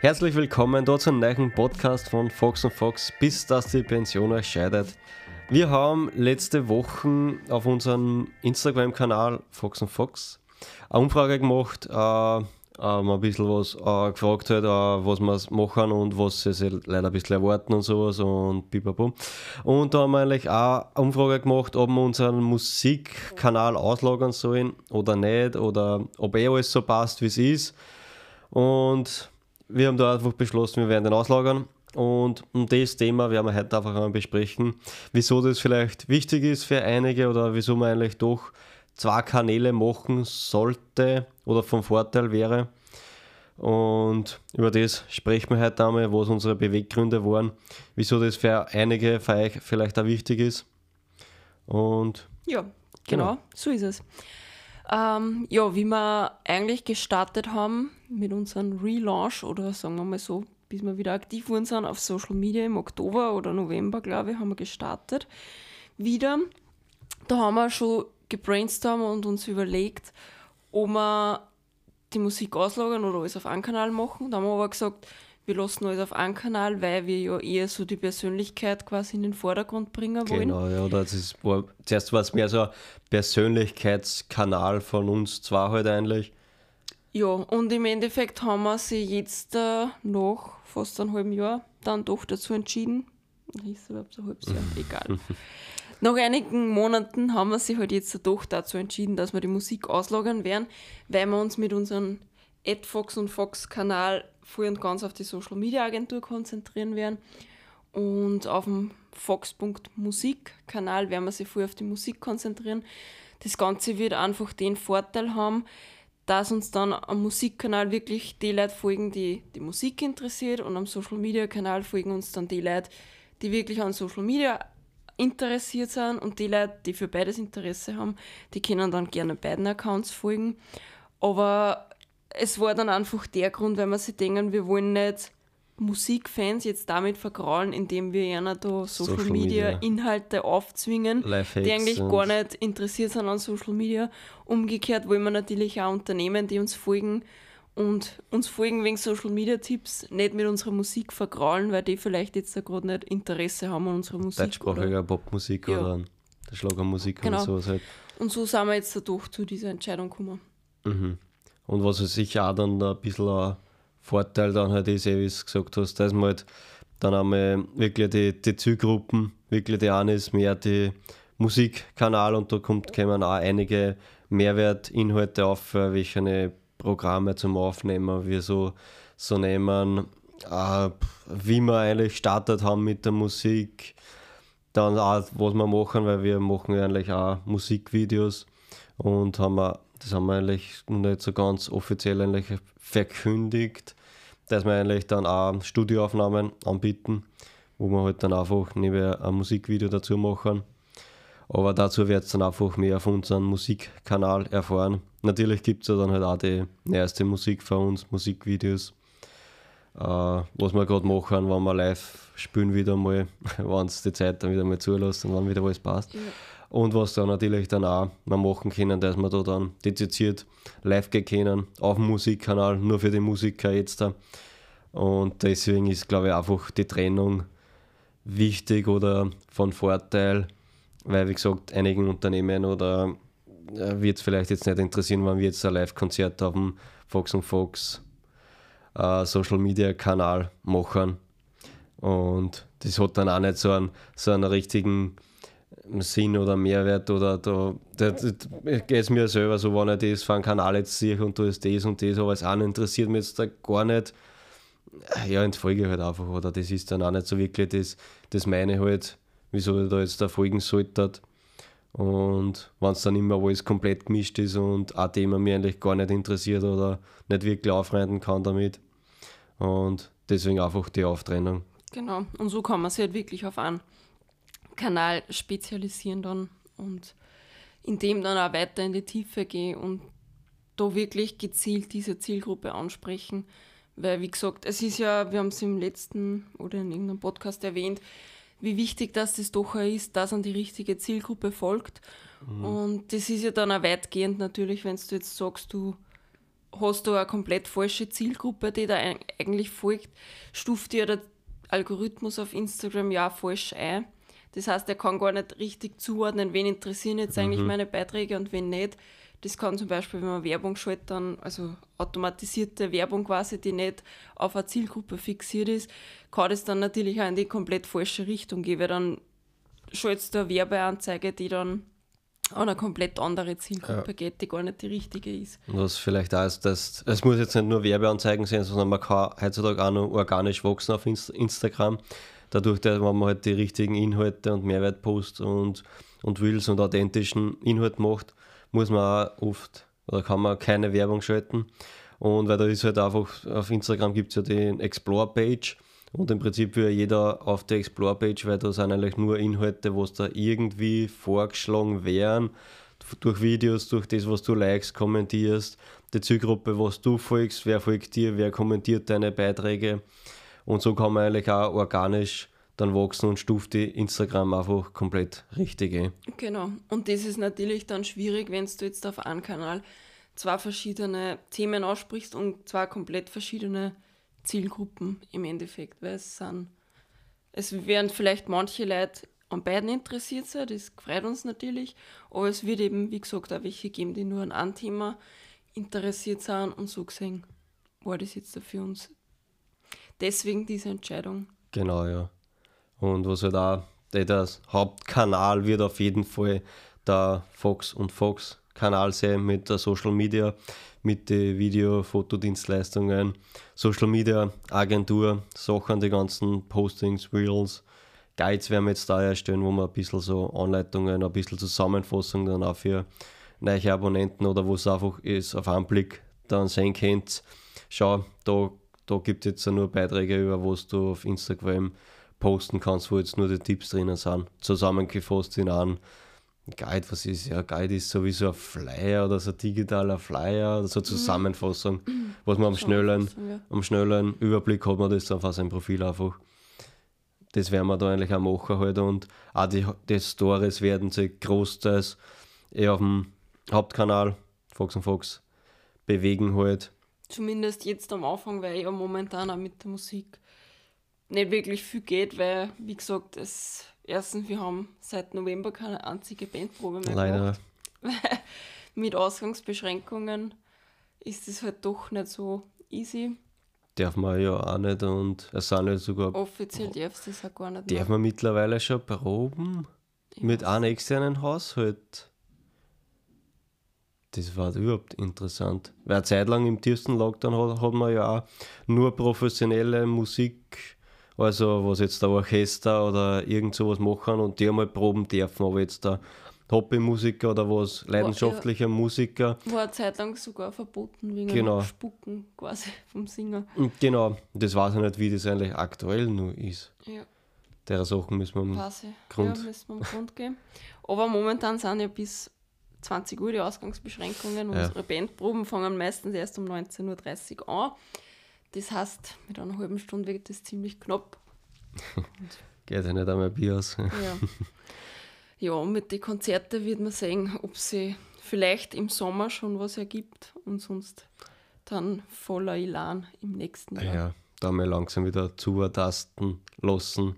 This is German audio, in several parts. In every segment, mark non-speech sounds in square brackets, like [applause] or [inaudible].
Herzlich willkommen dort zum neuen Podcast von Fox Fox, bis dass die Pension euch scheidet. Wir haben letzte Woche auf unserem Instagram-Kanal Fox Fox eine Umfrage gemacht, äh, ähm, ein bisschen was äh, gefragt hat, äh, was wir machen und was sie leider ein bisschen erwarten und sowas und bibabum. Und da haben wir eigentlich auch eine Umfrage gemacht, ob wir unseren Musikkanal auslagern sollen oder nicht oder ob eh alles so passt, wie es ist. Und wir haben da einfach beschlossen, wir werden den auslagern. Und um das Thema werden wir heute einfach einmal besprechen, wieso das vielleicht wichtig ist für einige oder wieso man eigentlich doch zwei Kanäle machen sollte oder vom Vorteil wäre. Und über das sprechen wir heute einmal, was unsere Beweggründe waren, wieso das für einige für euch vielleicht auch wichtig ist. Und ja, genau, genau. so ist es. Ähm, ja, wie wir eigentlich gestartet haben mit unserem Relaunch oder sagen wir mal so, bis wir wieder aktiv wurden sind auf Social Media im Oktober oder November, glaube ich, haben wir gestartet. Wieder. Da haben wir schon gebrainstormt und uns überlegt, ob wir die Musik auslagern oder alles auf einen Kanal machen. Da haben wir aber gesagt, wir lassen alles auf einen Kanal, weil wir ja eher so die Persönlichkeit quasi in den Vordergrund bringen wollen. Genau, ja, das ist, war, zuerst war es mehr so ein Persönlichkeitskanal von uns zwar halt eigentlich. Ja, und im Endeffekt haben wir sie jetzt äh, nach fast einem halben Jahr dann doch dazu entschieden. Ist überhaupt so ein halbes Jahr, [laughs] egal. Nach einigen Monaten haben wir sich halt jetzt doch dazu entschieden, dass wir die Musik auslagern werden, weil wir uns mit unserem AdFox und Fox-Kanal voll und ganz auf die Social Media Agentur konzentrieren werden. Und auf dem Fox.musik-Kanal werden wir sich voll auf die Musik konzentrieren. Das Ganze wird einfach den Vorteil haben, dass uns dann am Musikkanal wirklich die Leute folgen, die die Musik interessiert und am Social Media Kanal folgen uns dann die Leute, die wirklich an Social Media interessiert sind und die Leute, die für beides Interesse haben, die können dann gerne beiden Accounts folgen. Aber es war dann einfach der Grund, weil wir sich denken, wir wollen nicht Musikfans jetzt damit vergraulen, indem wir ihnen da Social, Social Media, Media, Inhalte aufzwingen, die eigentlich gar nicht interessiert sind an Social Media. Umgekehrt wollen wir natürlich auch Unternehmen, die uns folgen, und uns folgen wegen Social Media Tipps nicht mit unserer Musik vergraulen, weil die vielleicht jetzt da gerade nicht Interesse haben an unserer Musik. Deutschsprachige Popmusik ja. oder der Schlagermusik genau. und sowas halt. Und so sind wir jetzt dadurch zu dieser Entscheidung gekommen. Mhm. Und was sicher auch dann ein bisschen ein Vorteil dann halt ist, eh, wie du gesagt hast, dass man halt dann einmal wirklich die, die Zielgruppen, wirklich die eine ist mehr die Musikkanal und da kommt, kommen auch einige Mehrwertinhalte auf, welche Programme zum Aufnehmen, wir so, so nehmen, äh, wie wir eigentlich gestartet haben mit der Musik, dann auch, was wir machen, weil wir machen eigentlich auch Musikvideos und haben wir, das haben wir eigentlich nicht so ganz offiziell eigentlich verkündigt, dass wir eigentlich dann auch Studioaufnahmen anbieten, wo wir halt dann einfach neben ein Musikvideo dazu machen. Aber dazu wird es dann einfach mehr auf unserem Musikkanal erfahren. Natürlich gibt es ja dann halt auch die neueste Musik von uns, Musikvideos, äh, was wir gerade machen, wenn wir live spielen wieder mal, [laughs] wenn es die Zeit dann wieder mal zulässt und wann wieder alles passt. Ja. Und was dann natürlich dann auch wir machen können, dass wir da dann dezidiert live gehen können, auf dem Musikkanal, nur für die Musiker jetzt da. Und deswegen ist, glaube ich, einfach die Trennung wichtig oder von Vorteil, weil, wie gesagt, einigen Unternehmen oder äh, wird es vielleicht jetzt nicht interessieren, wenn wir jetzt ein Live-Konzert auf dem Fox und Fox äh, Social Media Kanal machen. Und das hat dann auch nicht so einen, so einen richtigen Sinn oder Mehrwert oder da, da, da geht es mir selber so, wenn ich das von Kanal jetzt sehe und da ist das und das, aber es auch interessiert mich jetzt da gar nicht. Ja, entfolge halt einfach, oder das ist dann auch nicht so wirklich das, das meine halt, wieso ich da jetzt da folgen sollte. Und wenn es dann immer alles komplett gemischt ist und ein Thema mich eigentlich gar nicht interessiert oder nicht wirklich aufreiten kann damit. Und deswegen einfach die Auftrennung. Genau, und so kann man sich halt wirklich auf einen Kanal spezialisieren dann und in dem dann auch weiter in die Tiefe gehen und da wirklich gezielt diese Zielgruppe ansprechen. Weil, wie gesagt, es ist ja, wir haben es im letzten oder in irgendeinem Podcast erwähnt, wie wichtig das, das doch ist, dass an die richtige Zielgruppe folgt. Mhm. Und das ist ja dann auch weitgehend natürlich, wenn du jetzt sagst, du hast du eine komplett falsche Zielgruppe, die da eigentlich folgt, stuft dir der Algorithmus auf Instagram ja falsch ein. Das heißt, er kann gar nicht richtig zuordnen, wen interessieren jetzt eigentlich mhm. meine Beiträge und wen nicht. Das kann zum Beispiel, wenn man Werbung schaltet, dann, also automatisierte Werbung quasi, die nicht auf eine Zielgruppe fixiert ist, kann das dann natürlich auch in die komplett falsche Richtung gehen, weil dann schaltest du eine Werbeanzeige, die dann an eine komplett andere Zielgruppe ja. geht, die gar nicht die richtige ist. Was vielleicht auch ist, dass es muss jetzt nicht nur Werbeanzeigen sein, sondern man kann heutzutage auch noch organisch wachsen auf Instagram. Dadurch, dass man halt die richtigen Inhalte und Mehrwertposts und, und Reels und authentischen Inhalt macht, muss man auch oft oder kann man keine Werbung schalten. Und weil da ist halt einfach, auf Instagram gibt es ja die Explore-Page und im Prinzip will jeder auf der Explore-Page, weil da sind eigentlich nur Inhalte, was da irgendwie vorgeschlagen wären, durch Videos, durch das, was du likest, kommentierst, die Zielgruppe, was du folgst, wer folgt dir, wer kommentiert deine Beiträge. Und so kann man eigentlich auch organisch dann wachsen und stuft die Instagram einfach komplett richtig ein. Genau. Und das ist natürlich dann schwierig, wenn du jetzt auf einem Kanal zwei verschiedene Themen aussprichst und zwei komplett verschiedene Zielgruppen im Endeffekt, weil es sind, es werden vielleicht manche Leute an beiden interessiert sein, das freut uns natürlich, aber es wird eben, wie gesagt, auch welche geben, die nur an einem Thema interessiert sind und so gesehen war das jetzt für uns deswegen diese Entscheidung. Genau, ja. Und was halt auch, der Hauptkanal wird auf jeden Fall der Fox und Fox Kanal sein mit der Social Media, mit den Video-, Fotodienstleistungen, Social Media Agentur, Sachen, die ganzen Postings, Reels, Guides werden wir jetzt da erstellen, wo wir ein bisschen so Anleitungen, ein bisschen Zusammenfassung dann auch für neue Abonnenten oder wo es einfach ist, auf einen Blick dann sehen könnt, schau, da, da gibt es jetzt nur Beiträge über, was du auf Instagram posten kannst, wo jetzt nur die Tipps drinnen sind, zusammengefasst in einem Guide, was ist ja, Guide ist sowieso ein Flyer oder so ein digitaler Flyer oder so mhm. Zusammenfassung, mhm. [clears throat] was man am schnellen, ja. am schnellen Überblick hat man das auf sein Profil einfach. Das werden wir da eigentlich auch machen halt und auch die, die Stories werden sich großteils eher auf dem Hauptkanal Fox und Fox bewegen halt. Zumindest jetzt am Anfang, weil ja momentan auch mit der Musik nicht wirklich viel geht, weil, wie gesagt, es, erstens, wir haben seit November keine einzige Bandprobe mehr Leider. gemacht. [laughs] mit Ausgangsbeschränkungen ist es halt doch nicht so easy. Darf man ja auch nicht und es sind ja sogar. Offiziell darfst du es auch gar nicht. Darf mehr. man mittlerweile schon proben? Ich mit einem externen Haushalt? Das war überhaupt interessant. Weil eine Zeit lang im tiefsten Lockdown hat, hat man ja auch nur professionelle Musik also was jetzt der Orchester oder irgend sowas machen und die einmal proben dürfen, aber jetzt der Hobbymusiker oder was, leidenschaftlicher ja, Musiker. War eine Zeit lang sogar verboten wegen genau. Spucken quasi vom Singer. Genau, das weiß ich nicht, wie das eigentlich aktuell nur ist. Ja. Der Sachen müssen wir am Grund. Ja, müssen wir am Grund gehen. Aber momentan sind ja bis 20 Uhr die Ausgangsbeschränkungen. Ja. Unsere Bandproben fangen meistens erst um 19.30 Uhr an. Das heißt, mit einer halben Stunde wird das ziemlich knapp. [laughs] Geht ja nicht einmal Bier aus. ja. ja, mit den Konzerten wird man sehen, ob sie vielleicht im Sommer schon was ergibt und sonst dann voller Elan im nächsten Jahr. Ja, da mal langsam wieder zutasten lassen.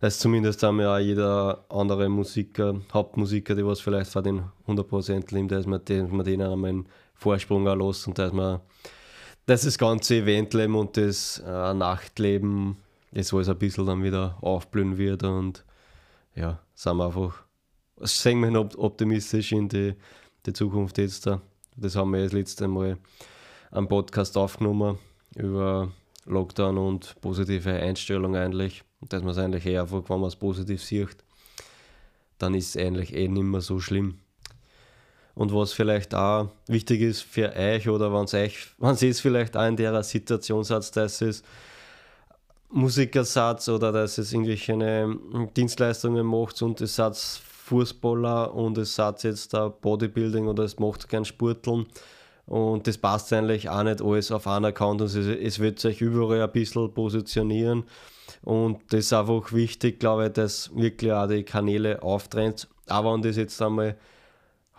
Das zumindest haben auch jeder andere Musiker, Hauptmusiker, die was vielleicht von den 100% nimmt, dass man, den, man denen einmal einen Vorsprung lassen und dass man dass das ganze Eventleben und das äh, Nachtleben, das alles ein bisschen dann wieder aufblühen wird und ja, sind wir einfach, sehen wir optimistisch in die, die Zukunft jetzt da. Das haben wir das letzte Mal am Podcast aufgenommen über Lockdown und positive Einstellung eigentlich. Dass man es eigentlich eher einfach, wenn man es positiv sieht, dann ist es eigentlich eh nicht mehr so schlimm. Und was vielleicht auch wichtig ist für euch oder wenn euch, wenn ihr es vielleicht auch in der Situation seid, dass es Musikersatz oder dass es irgendwelche Dienstleistungen macht und es seid Fußballer und es seid jetzt da Bodybuilding oder es macht gern Sporteln und das passt eigentlich auch nicht alles auf einen Account. Und es, wird sich überall ein bisschen positionieren. Und das ist einfach wichtig, glaube ich, dass wirklich auch die Kanäle auftrennt, aber wenn das jetzt einmal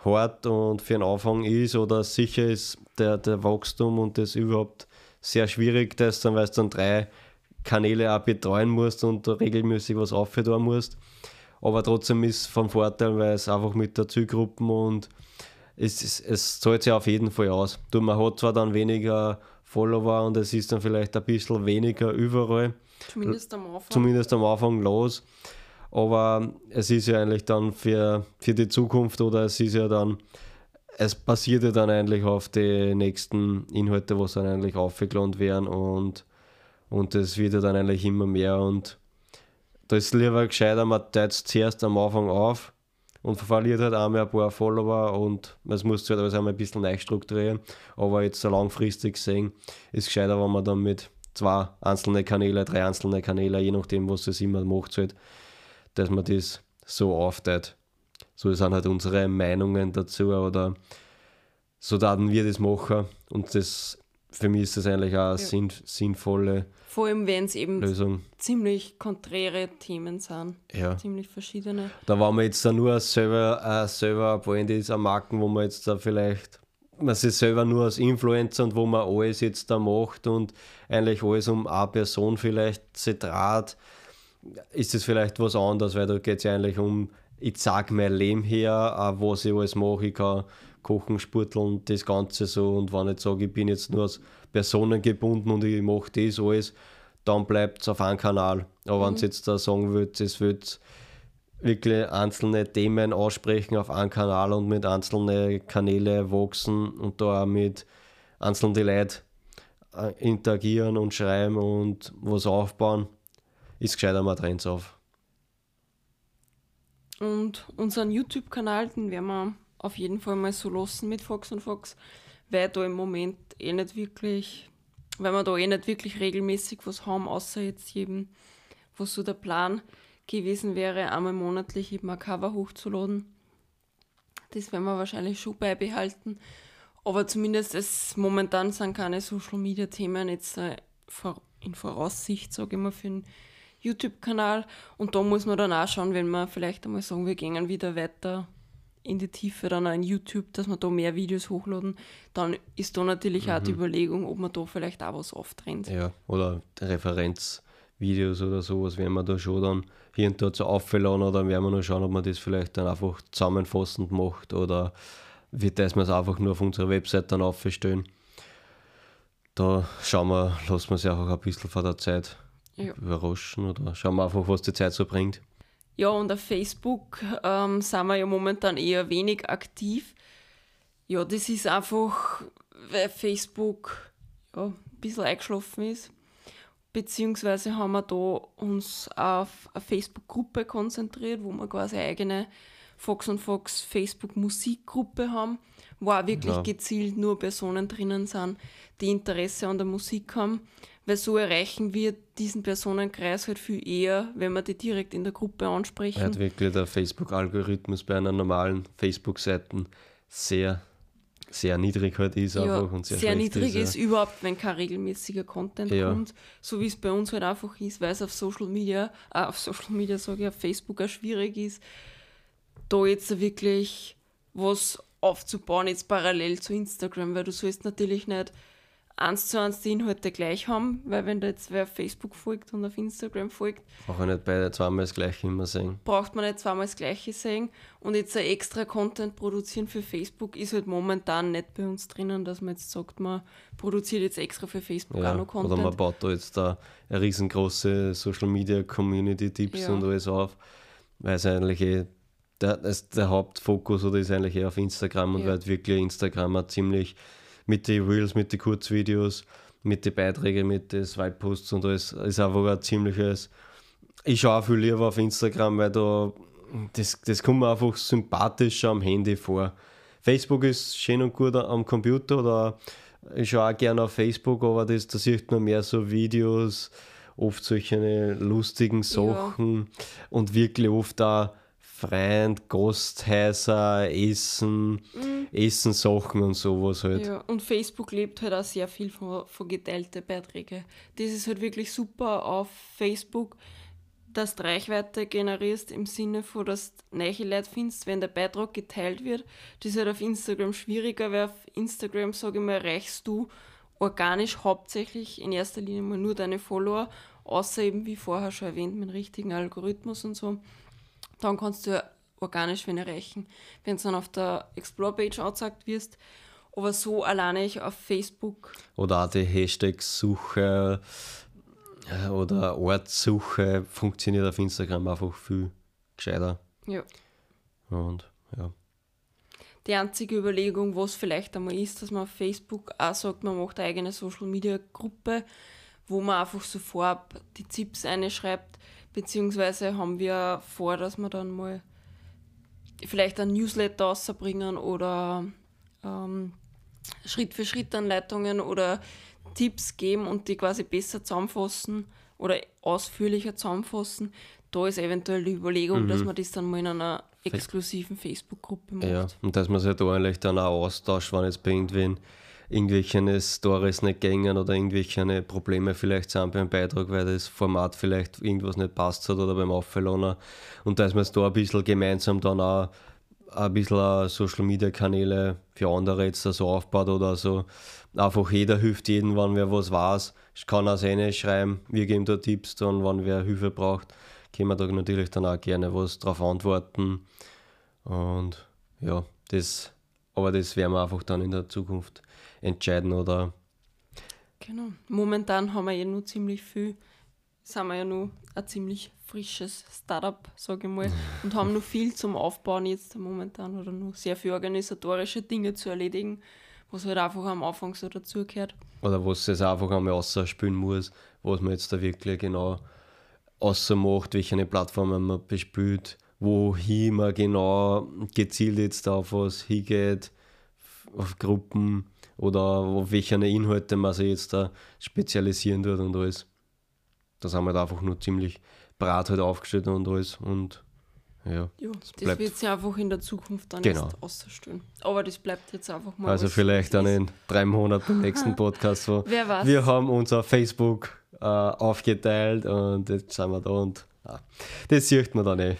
hart und für den Anfang ist oder sicher ist der, der Wachstum und das überhaupt sehr schwierig, das dann, weil du dann drei Kanäle auch betreuen musst und regelmäßig was aufhören musst. Aber trotzdem ist es vom Vorteil, weil es einfach mit der Zielgruppe und es, es, es zahlt sich auf jeden Fall aus. Du, man hat zwar dann weniger Follower und es ist dann vielleicht ein bisschen weniger überall. Zumindest am Anfang. Zumindest am Anfang los. Aber es ist ja eigentlich dann für, für die Zukunft oder es ist ja dann, es basiert ja dann eigentlich auf die nächsten Inhalte, was dann eigentlich aufgeladen werden und, und das wird ja dann eigentlich immer mehr und da ist lieber gescheiter, man teilt zuerst am Anfang auf und verliert halt einmal ein paar Follower und es muss halt alles einmal ein bisschen neu strukturieren. Aber jetzt so langfristig gesehen ist es gescheiter, wenn man dann mit zwei einzelnen Kanäle, drei einzelne Kanäle, je nachdem, was es immer macht, halt, dass man das so aufteilt. So sind halt unsere Meinungen dazu oder so daten wir das machen und das für mich ist das eigentlich auch eine ja. sinn, sinnvolle Vor allem, wenn es eben Lösung. ziemlich konträre Themen sind. Ja. Ziemlich verschiedene. Da waren wir jetzt da nur selber, äh, selber Brand ist am Marken, wo man jetzt da vielleicht man sich selber nur als Influencer und wo man alles jetzt da macht und eigentlich alles um eine Person vielleicht zentrat, ist es vielleicht was anderes, weil da geht es ja eigentlich um, ich zeige mein Leben her, was ich alles mache, ich kann kochen, spurteln, das Ganze so und wenn ich sage, ich bin jetzt nur als Personen gebunden und ich mache das alles, dann bleibt es auf einem Kanal. Aber mhm. wenn es jetzt da sagen wird, es wird wirklich einzelne Themen aussprechen auf einem Kanal und mit einzelnen Kanälen wachsen und da auch mit einzelnen Leuten äh, interagieren und schreiben und was aufbauen, ist gescheiter, man trennt auf. Und unseren YouTube-Kanal, den werden wir auf jeden Fall mal so lassen mit Fox und Fox, weil da im Moment eh nicht wirklich, weil wir da eh nicht wirklich regelmäßig was haben, außer jetzt jedem, was so der Plan gewesen wäre, einmal monatlich eben ein Cover hochzuladen. Das werden wir wahrscheinlich schon beibehalten. Aber zumindest es momentan sind keine Social Media Themen jetzt äh, in Voraussicht, sage ich mal, für den YouTube-Kanal. Und da muss man dann auch schauen, wenn wir vielleicht einmal sagen, wir gehen wieder weiter in die Tiefe dann auch in YouTube, dass wir da mehr Videos hochladen, dann ist da natürlich mhm. auch die mhm. Überlegung, ob man da vielleicht auch was auftrennt. Ja, oder Referenzvideos oder sowas werden wir da schon dann hier und da zu auffällen oder werden wir noch schauen, ob man das vielleicht dann einfach zusammenfassend macht oder wie dass wir es einfach nur auf unserer Website dann aufstellen. Da schauen wir, lassen wir sich einfach ein bisschen von der Zeit ja. überraschen oder schauen wir einfach, was die Zeit so bringt. Ja, und auf Facebook ähm, sind wir ja momentan eher wenig aktiv. Ja, das ist einfach, weil Facebook ja, ein bisschen eingeschlafen ist. Beziehungsweise haben wir da uns auf eine Facebook-Gruppe konzentriert, wo wir quasi eine eigene Fox und Fox Facebook-Musikgruppe haben, wo auch wirklich ja. gezielt nur Personen drinnen sind, die Interesse an der Musik haben weil so erreichen wir diesen Personenkreis halt viel eher, wenn wir die direkt in der Gruppe ansprechen. Er hat wirklich der Facebook-Algorithmus bei einer normalen Facebook-Seite sehr, sehr niedrig halt ist ja, einfach und sehr, sehr niedrig ist, ja. überhaupt, wenn kein regelmäßiger Content ja. kommt, so wie es bei uns halt einfach ist, weil es auf Social Media, äh, auf Social Media sage ich, auf Facebook auch schwierig ist, da jetzt wirklich was aufzubauen, jetzt parallel zu Instagram, weil du sollst natürlich nicht eins zu eins die Inhalte gleich haben, weil wenn da jetzt wer auf Facebook folgt und auf Instagram folgt, braucht man nicht beide zweimal das gleiche immer sehen. Braucht man nicht zweimal das gleiche sehen und jetzt ein extra Content produzieren für Facebook ist halt momentan nicht bei uns drinnen, dass man jetzt sagt, man produziert jetzt extra für Facebook ja, auch noch Content. Oder man baut da jetzt da eine riesengroße Social Media Community Tipps ja. und alles auf, weil es eigentlich eh der, der Hauptfokus oder ist eigentlich eher auf Instagram und ja. weil wirklich Instagram ein ziemlich mit den Reels, mit den Kurzvideos, mit den Beiträgen, mit den Swipe-Posts und alles. Ist einfach ein ziemliches. Ich schaue auch viel lieber auf Instagram, weil da das, das kommt mir einfach sympathischer am Handy vor. Facebook ist schön und gut am Computer oder ich schaue auch gerne auf Facebook, aber das, da sieht man mehr so Videos, oft solche lustigen Sachen ja. und wirklich oft auch Freund, Gasthäuser, Essen, mhm. Essensachen und sowas halt. Ja, und Facebook lebt halt auch sehr viel von, von geteilten Beiträgen. Das ist halt wirklich super auf Facebook, dass du Reichweite generierst im Sinne von, dass du neue Leute findest, wenn der Beitrag geteilt wird. Das ist halt auf Instagram schwieriger, weil auf Instagram, sage ich mal, erreichst du organisch hauptsächlich in erster Linie mal nur deine Follower, außer eben wie vorher schon erwähnt, mit dem richtigen Algorithmus und so. Dann kannst du ja organisch wen erreichen, wenn du dann auf der Explore-Page angezeigt wirst. Aber so alleine ich auf Facebook. Oder auch die Hashtag-Suche oder Ortssuche funktioniert auf Instagram einfach viel gescheiter. Ja. Und ja. Die einzige Überlegung, was vielleicht einmal ist, dass man auf Facebook auch sagt, man macht eine eigene Social Media Gruppe, wo man einfach so vorab die Tipps einschreibt, beziehungsweise haben wir vor, dass wir dann mal vielleicht ein Newsletter rausbringen oder ähm, Schritt für Schritt Anleitungen oder Tipps geben und die quasi besser zusammenfassen oder ausführlicher zusammenfassen. Da ist eventuell die Überlegung, mhm. dass man das dann mal in einer exklusiven Facebook-Gruppe macht. Ja, und dass man sich da eigentlich dann auch austauscht, wenn jetzt bei irgendwen irgendwelche Stories nicht gängen oder irgendwelche Probleme vielleicht sind beim Beitrag, weil das Format vielleicht irgendwas nicht passt hat oder beim Auffällen. Und dass man es da ein bisschen gemeinsam dann auch ein bisschen Social Media Kanäle für andere jetzt so aufbaut oder so. Einfach jeder hilft jedem, wenn wer was weiß. Ich kann auch seine schreiben, wir geben da Tipps dann, wenn wer Hilfe braucht, können wir da natürlich dann auch gerne was drauf antworten. Und ja, das, aber das werden wir einfach dann in der Zukunft entscheiden oder. Genau. Momentan haben wir ja nur ziemlich viel, sind wir ja nur ein ziemlich frisches Startup, sage ich mal, [laughs] und haben noch viel zum Aufbauen jetzt momentan oder noch sehr viele organisatorische Dinge zu erledigen, was halt einfach am Anfang so dazugehört. Oder was es einfach einmal ausspielen muss, was man jetzt da wirklich genau macht, welche Plattformen man bespielt, wohin man genau gezielt jetzt auf was hingeht, auf Gruppen oder auf welche Inhalte man sich jetzt da spezialisieren tut und alles. Das haben wir da einfach nur ziemlich Brat halt aufgestellt und alles. Und ja, ja das, das wird sich einfach in der Zukunft dann genau. auszustellen. Aber das bleibt jetzt einfach mal. Also vielleicht dann in drei Monaten im nächsten [laughs] Podcast. So. Wer weiß. Wir haben unser Facebook äh, aufgeteilt und jetzt sind wir da und ah, das sieht man dann eh.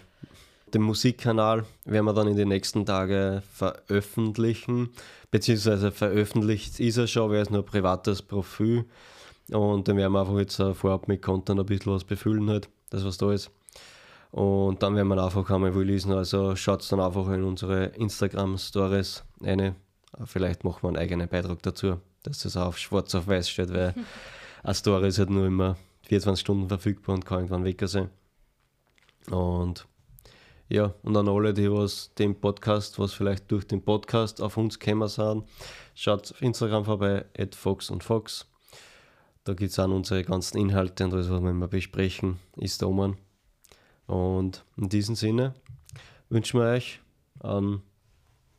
Den Musikkanal werden wir dann in den nächsten Tagen veröffentlichen, beziehungsweise veröffentlicht ist er schon, weil es nur ein privates Profil und dann werden wir einfach jetzt vorab mit Content ein bisschen was befüllen halt das was da ist. Und dann werden wir einfach einmal releasen. Also schaut dann einfach in unsere Instagram-Stories eine. Vielleicht machen wir einen eigenen Beitrag dazu, dass das auf schwarz auf weiß steht, weil [laughs] eine Story ist halt nur immer 24 Stunden verfügbar und kann irgendwann weg sein. Und ja, und an alle, die was den Podcast, was vielleicht durch den Podcast auf uns gekommen sind, schaut auf Instagram vorbei, at Fox und Fox. Da gibt es auch unsere ganzen Inhalte und alles, was wir immer besprechen, ist da oben. Und in diesem Sinne wünschen wir euch einen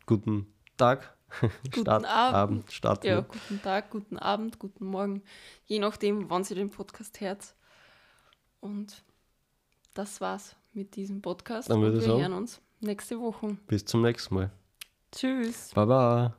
guten Tag. [laughs] Guten Start, Abend. Abend Start ja, guten Tag, guten Abend, guten Morgen. Je nachdem, wann Sie den Podcast hört. Und das war's mit diesem Podcast. Dann und wir sagen, hören uns nächste Woche. Bis zum nächsten Mal. Tschüss. Baba.